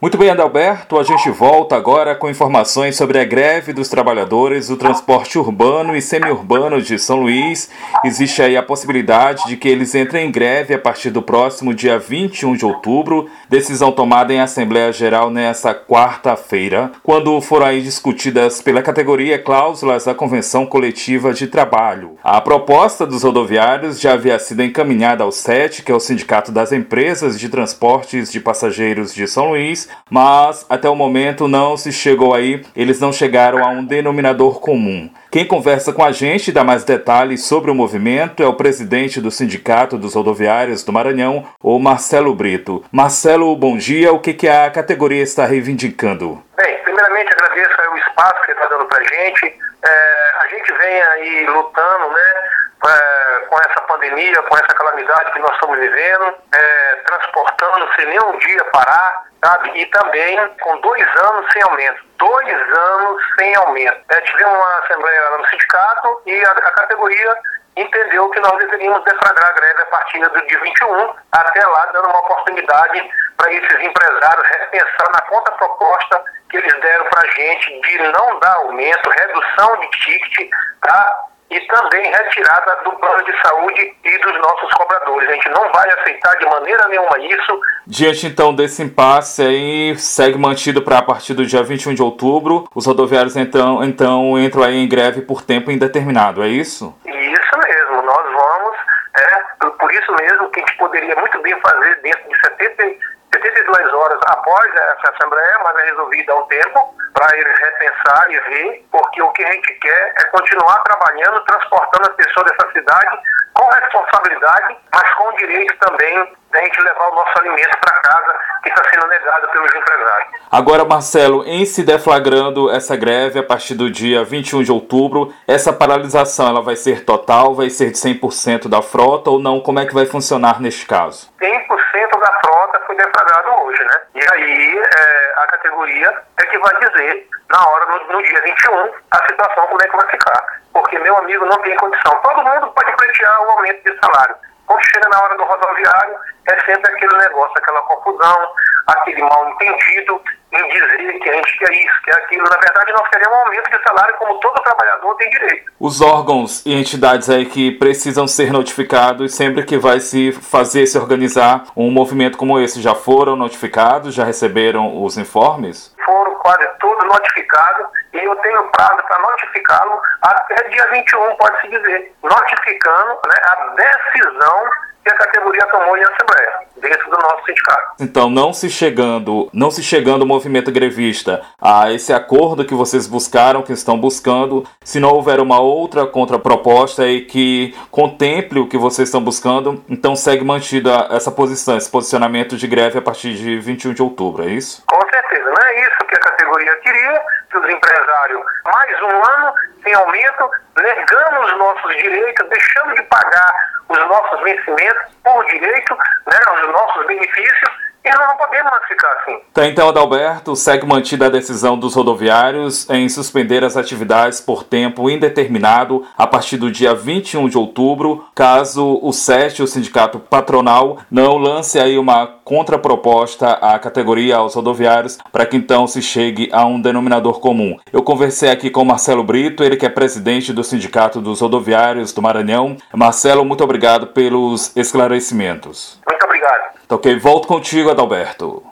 Muito bem, Adalberto, a gente volta agora com informações sobre a greve dos trabalhadores do transporte urbano e semiurbano de São Luís. Existe aí a possibilidade de que eles entrem em greve a partir do próximo dia 21 de outubro, decisão tomada em Assembleia Geral nesta quarta-feira, quando foram aí discutidas pela categoria cláusulas da Convenção Coletiva de Trabalho. A proposta dos rodoviários já havia sido encaminhada ao SET, que é o Sindicato das Empresas de Transportes de Passageiros de São Luís, mas até o momento não se chegou aí, eles não chegaram a um denominador comum. Quem conversa com a gente e dá mais detalhes sobre o movimento é o presidente do Sindicato dos Rodoviários do Maranhão, o Marcelo Brito. Marcelo, bom dia. O que, que a categoria está reivindicando? Bem, primeiramente agradeço o espaço que está dando para a gente. É, a gente vem aí lutando, né? Com essa pandemia, com essa calamidade que nós estamos vivendo, é, sem nenhum dia parar, sabe? E também com dois anos sem aumento. Dois anos sem aumento. É, tivemos uma assembleia no sindicato e a, a categoria entendeu que nós deveríamos deflagrar a greve a partir do dia 21, até lá dando uma oportunidade para esses empresários repensar na contraproposta que eles deram para a gente de não dar aumento, redução de ticket, tá? E também retirada do plano de saúde e dos nossos cobradores. A gente não vai aceitar de maneira nenhuma isso. Diante então desse impasse aí, segue mantido para a partir do dia 21 de outubro, os rodoviários então, então entram aí em greve por tempo indeterminado, é isso? Isso mesmo, nós vamos, é, por isso mesmo que a gente poderia muito bem fazer dentro de 70, 72 horas após essa Assembleia, mas é resolvido ao tempo, para eles repensar e ver, porque o que a gente quer é continuar trabalhando, transportando as pessoas dessa cidade com responsabilidade, mas com o direito também da gente levar o nosso alimento para casa, que está sendo negado pelos empresários. Agora, Marcelo, em se deflagrando essa greve a partir do dia 21 de outubro, essa paralisação ela vai ser total, vai ser de 100% da frota ou não? Como é que vai funcionar neste caso? 100% da frota foi deflagrado hoje, né? E aí é, a categoria é que vai dizer, na hora, no, no dia 21, a situação como é que vai ficar. Porque meu amigo não tem condição. Todo mundo pode pleitear o aumento de salário. Quando chega na hora do rodoviário, é sempre aquele negócio, aquela confusão, aquele mal entendido em dizer que a gente quer isso, quer aquilo. Na verdade, nós queremos um aumento de salário como todo trabalhador tem direito. Os órgãos e entidades aí que precisam ser notificados sempre que vai se fazer, se organizar um movimento como esse, já foram notificados, já receberam os informes? Foram quase todos notificados e eu tenho prazo para notificá-lo até dia 21, pode-se dizer, notificando né, a decisão que a categoria tomou em assembleia, dentro do nosso sindicato. Então, não se chegando, não se chegando o movimento grevista a esse acordo que vocês buscaram, que estão buscando, se não houver uma outra contraproposta e que contemple o que vocês estão buscando, então segue mantida essa posição, esse posicionamento de greve a partir de 21 de outubro, é isso? Com não é isso que a categoria queria, que os empresários, mais um ano sem aumento, negando os nossos direitos, deixando de pagar os nossos vencimentos por direito, né, os nossos benefícios, não podemos ficar assim. Tá, então, Adalberto, segue mantida a decisão dos rodoviários em suspender as atividades por tempo indeterminado a partir do dia 21 de outubro, caso o SET, o sindicato patronal, não lance aí uma contraproposta à categoria aos rodoviários para que então se chegue a um denominador comum. Eu conversei aqui com Marcelo Brito, ele que é presidente do Sindicato dos Rodoviários do Maranhão. Marcelo, muito obrigado pelos esclarecimentos. Tá ok, volto contigo, Adalberto.